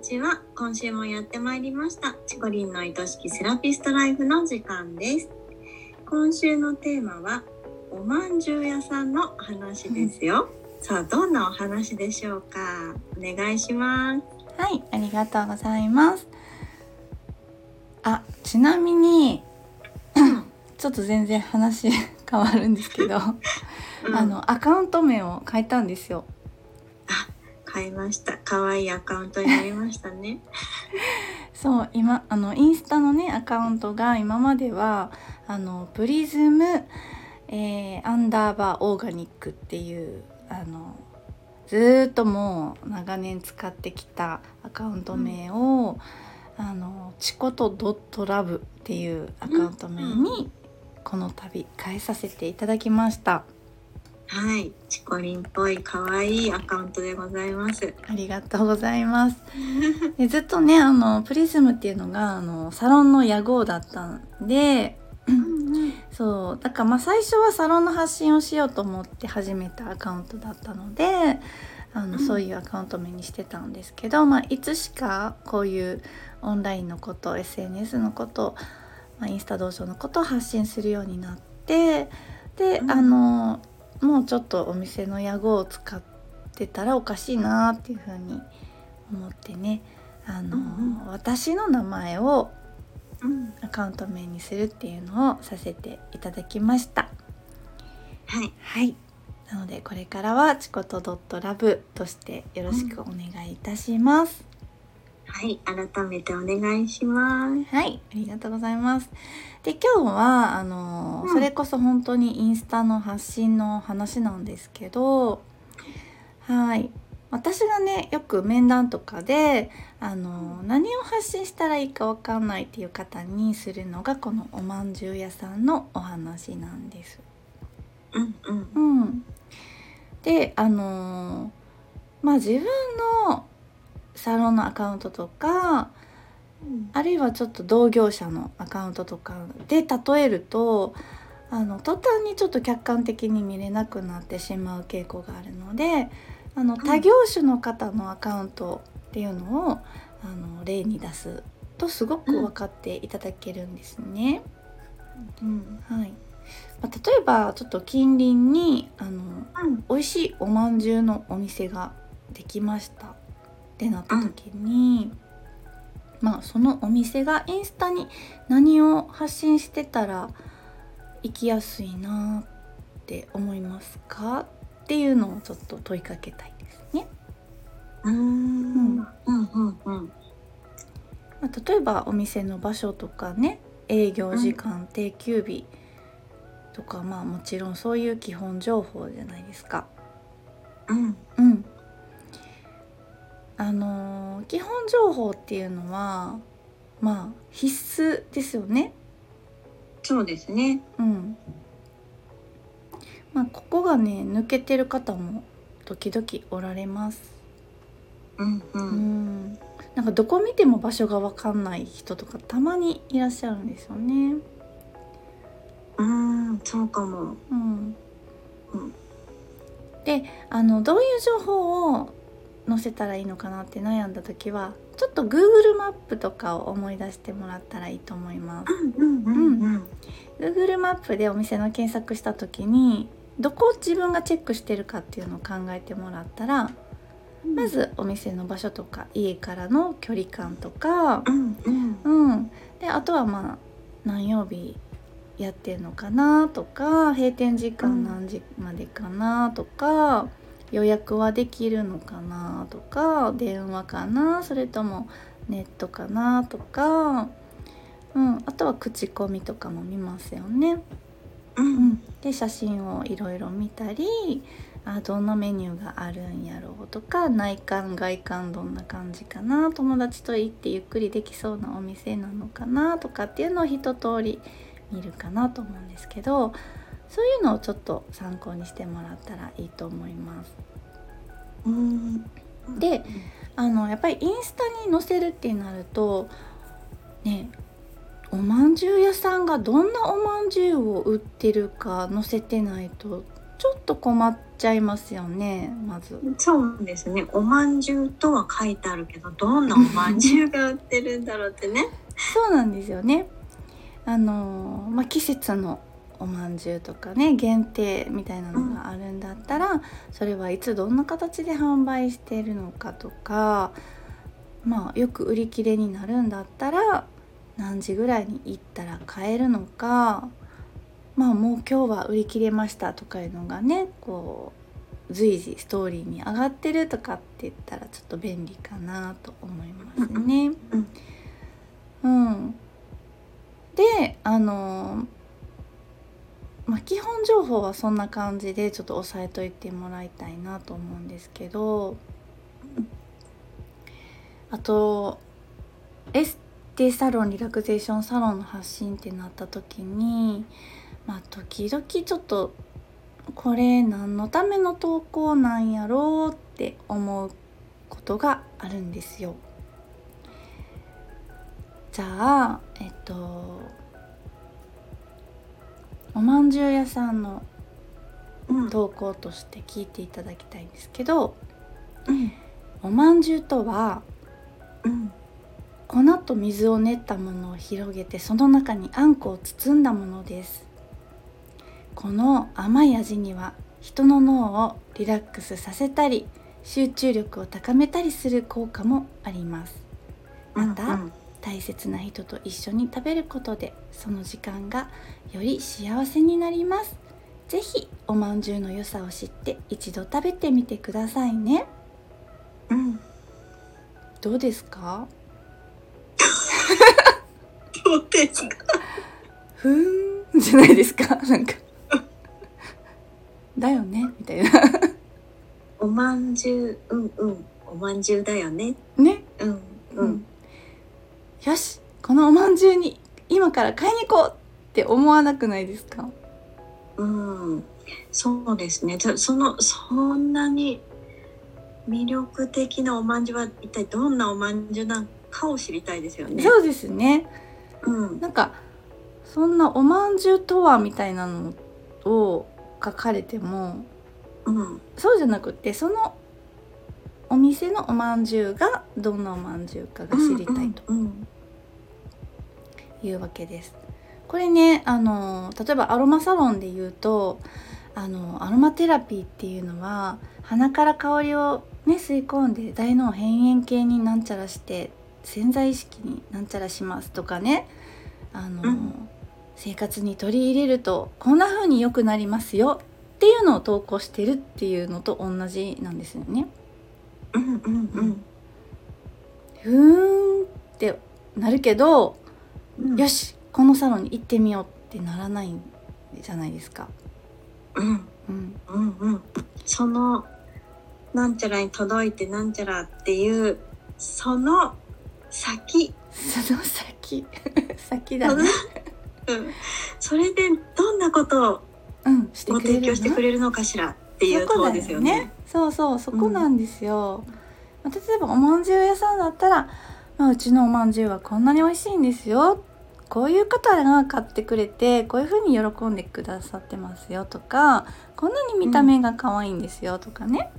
ちは。今週もやってまいりました。チコリンの愛しきセラピストライフの時間です。今週のテーマはおまんじゅう屋さんの話ですよ、うん、さあどんなお話でしょうか？お願いします。はいありがとうございます。あちなみに ちょっと全然話 変わるんですけど、うん、あのアカウント名を変えたんですよ変えました。可愛いアカウントになりましたね。そう今あのインスタのねアカウントが今まではあのプリズム、えー、アンダーバーオーガニックっていうあのずっともう長年使ってきたアカウント名を、うん、あのチコトドットラブっていうアカウント名にこの度変えさせていただきました。はい、チコリンっぽい可愛いアカウントでございます。ありがとうございます。でずっとね、あのプリズムっていうのがあのサロンの屋号だったんで、そうだからまあ最初はサロンの発信をしようと思って始めたアカウントだったので。あの、うん、そういうアカウント名にしてたんですけど、まあ、いつしかこういうオンラインのこと SNS のこと、まあ、インスタ道場のことを発信するようになってで、うん、あのもうちょっとお店の屋号を使ってたらおかしいなっていうふうに思ってね。あの、うんうん、私の名前をアカウント名にするっていうのをさせていただきました。はい、はい、なのでこれからはチコトドットラブとしてよろしくお願いいたします。うん、はい、改めてお願いします。はい、ありがとうございます。で今日はあの、うん、それこそ本当にインスタの発信の話なんですけどはい私がねよく面談とかであの何を発信したらいいか分かんないっていう方にするのがこのおまんじゅう屋さんのお話なんです。うんうん、うん、であのまあ自分のサロンのアカウントとかあるいはちょっと同業者のアカウントとかで例えるとあの途端にちょっと客観的に見れなくなってしまう傾向があるのであの他業種の方のアカウントっていうのをあの例に出すとすごく分かっていただけるんですね。うん、はい。まあ、例えばちょっと近隣にあの、うん、美味しいおまんじゅうのお店ができましたってなった時に、うんまあそのお店がインスタに何を発信してたら行きやすいなって思いますか？っていうのをちょっと問いかけたいですね。うん。うん。うんうんまあ、例えばお店の場所とかね営業時間、定休日とかまあもちろんそういう基本情報じゃないですか。うん、うん、あの基本情報っていうのはまあ必須ですよね。そうですね。うん。まあここがね抜けてる方も時々おられます。うんうん。うんなんかどこ見ても場所がわかんない人とかたまにいらっしゃるんですよね。うん、そうかも。うん。うん、で、あのどういう情報を載せたらいいのかなって悩んだ時はちょっと Google マップとかを思い出してもらったらいいと思います。Google マップでお店の検索した時にどこを自分がチェックしてるかっていうのを考えてもらったら、うん、まずお店の場所とか家からの距離感とか、うんうんうん、であとはまあ何曜日やってんのかなとか閉店時間何時までかなとか。予約はできるのかなとか電話かなそれともネットかなとか、うん、あとは口コミとかも見ますよね。うん、で写真をいろいろ見たりあどんなメニューがあるんやろうとか内観外観どんな感じかな友達と行ってゆっくりできそうなお店なのかなとかっていうのを一通り見るかなと思うんですけどそういうのをちょっと参考にしてもらったらいいと思います。うん。であのやっぱりインスタに載せるってなるとねおまんじゅう屋さんがどんなおまんじゅうを売ってるか載せてないとちょっっと困っちゃいますよねまず。そうですね。おまんじゅうとは書いてあるけどどんなおまんじゅうが売ってるんだろうってね。そうなんですよね。あのまあ季節のおまんじゅうとかね限定みたいなのがあるんだったら、それはいつどんな形で販売しているのかとかまあよく売り切れになるんだったら何時ぐらいに行ったら買えるのかまあもう今日は売り切れましたとかいうのがねこう随時ストーリーに上がってるとかって言ったらちょっと便利かなと思いますね。うん、うん、であの情報はそんな感じでちょっと押さえといてもらいたいなと思うんですけどあとエステサロンリラクゼーションサロンの発信ってなった時にまあ時々ちょっとこれ何のための投稿なんやろうって思うことがあるんですよ。じゃあえっとおまんじゅう屋さんの投稿として聞いていただきたいんですけど、うん、おまんじゅうとは、うん、粉と水を練ったものを広げてその中にあんこを包んだものです。この甘い味には人の脳をリラックスさせたり集中力を高めたりする効果もあります。また、うんうん大切な人と一緒に食べることでその時間がより幸せになります。是非おまんじゅうの良さを知って一度食べてみてくださいね。うん。どうですか？どうですか？ふーんじゃないですか？なんか。だよね？みたいな。おまんじゅううんうん。おまんじゅうだよね。ね。うんうん、うんよしこのおまんじゅうに今から買いに行こうって思わなくないですか？うん。そうですね。そのそんなに魅力的なおまんじゅうは一体どんなおまんじゅうなのかを知りたいですよね。そうですね。うん、なんかそんなおまんじゅうとはみたいなのを書かれても、うん、そうじゃなくてそのお店のおまんじゅうがどんなおまんじゅうかが知りたいというわけです。これねあの例えばアロマサロンで言うとあのアロマテラピーっていうのは鼻から香りをね吸い込んで大脳辺縁系になんちゃらして潜在意識になんちゃらしますとかねあの、うん、生活に取り入れるとこんな風に良くなりますよっていうのを投稿してるっていうのと同じなんですよね。うんうんうん。ふーんってなるけど、うん、よしこのサロンに行ってみようってならないんじゃないですか。うん、うん、うんうん。そのなんちゃらに届いてなんちゃらっていうその先。その先。先だね、うん、それでどんなことをご提供してくれるのかしらっていうところですよね。そうそうそこなんですよ、うん、例えばおまんじゅう屋さんだったら、まあ、うちのおまんじゅうはこんなに美味しいんですよ。こういう方が買ってくれてこういう風に喜んでくださってますよとかこんなに見た目が可愛いんですよとかね、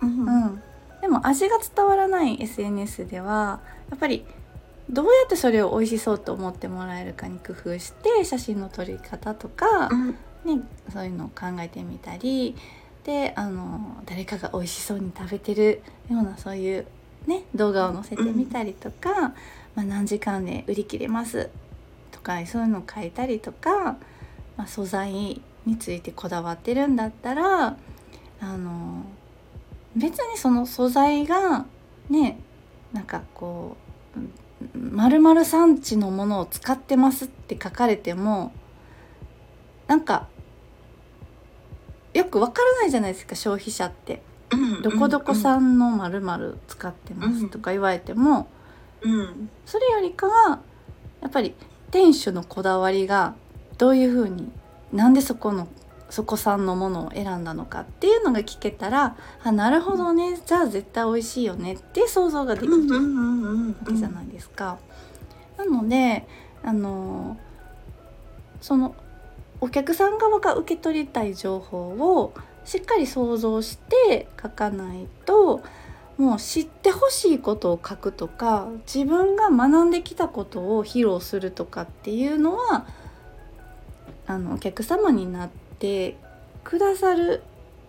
うん、うん、でも味が伝わらない SNS ではやっぱりどうやってそれを美味しそうと思ってもらえるかに工夫して写真の撮り方とか、うん、ね、そういうのを考えてみたりであの誰かが美味しそうに食べてるようなそういう、ね、動画を載せてみたりとか、うん、まあ、何時間で売り切れますとかそういうのを書いたりとか、まあ、素材についてこだわってるんだったらあの別にその素材がねなんかこう丸々産地のものを使ってますって書かれてもなんかよくわからないじゃないですか消費者って。どこどこ産のまるまる使ってますとか言われても、うん、それよりかはやっぱり店主のこだわりがどういうふうになんでそこのそこ産のものを選んだのかっていうのが聞けたらあなるほどねじゃあ絶対美味しいよねって想像ができるわけじゃないですか。なのであのそのお客さん側が受け取りたい情報をしっかり想像して書かないともう知ってほしいことを書くとか自分が学んできたことを披露するとかっていうのはあのお客様になってくださる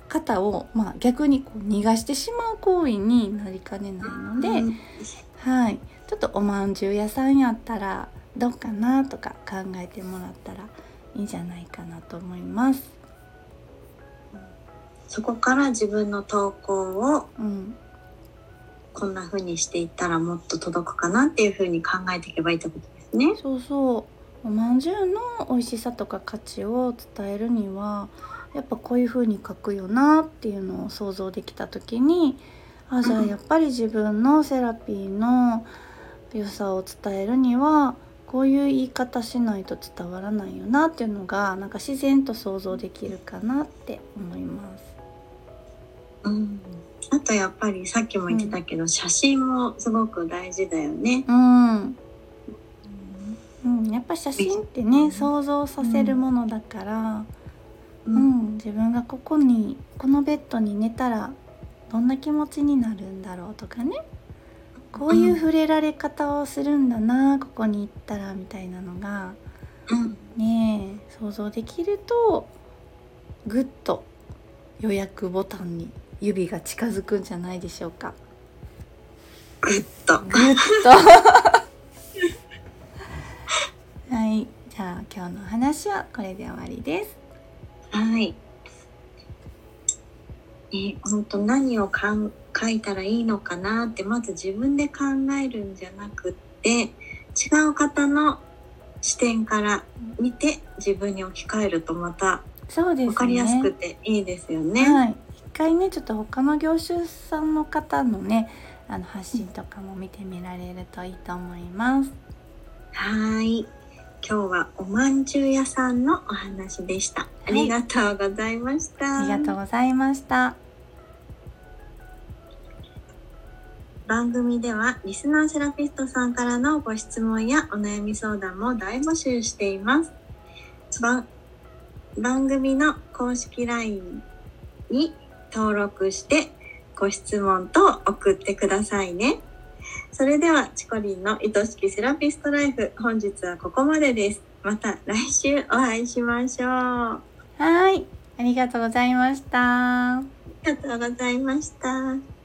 方を、まあ、逆にこう逃がしてしまう行為になりかねないので、はい、ちょっとおまんじゅう屋さんやったらどうかなとか考えてもらったらいいんじゃないかなと思います。そこから自分の投稿を、うん、こんな風にしていったらもっと届くかなっていう風に考えていけばいいってことですね。そうそうおまんじゅうの美味しさとか価値を伝えるにはやっぱこういう風に書くよなっていうのを想像できた時にあじゃあやっぱり自分のセラピーの良さを伝えるにはこういう言い方しないと伝わらないよなっていうのがなんか自然と想像できるかなって思います。うん、あとやっぱりさっきも言ってたけど、うん、写真もすごく大事だよね。うん、うん、やっぱ写真ってね、想像させるものだから、うん、自分がここにこのベッドに寝たらどんな気持ちになるんだろうとかねこういう触れられ方をするんだな、ここに行ったらみたいなのが、ね想像できるとぐっと予約ボタンに指が近づくんじゃないでしょうか。ぐっと。ぐっと。はい、じゃあ今日の話はこれで終わりです。はい。ね、本当何をかん書いたらいいのかなってまず自分で考えるんじゃなくって違う方の視点から見て自分に置き換えるとまた分かりやすくていいですよね。はい、一回ねちょっと他の業種さんの方のねあの発信とかも見てみられるといいと思います。はい今日はおまんじゅう屋さんのお話でした。ありがとうございました。ありがとうございました。番組ではリスナーセラピストさんからのご質問やお悩み相談も大募集しています。番組の公式 LINE に登録してご質問と送ってくださいね。それでは、チコリンの愛しきセラピストライフ、本日はここまでです。また来週お会いしましょう。はい。ありがとうございました。ありがとうございました。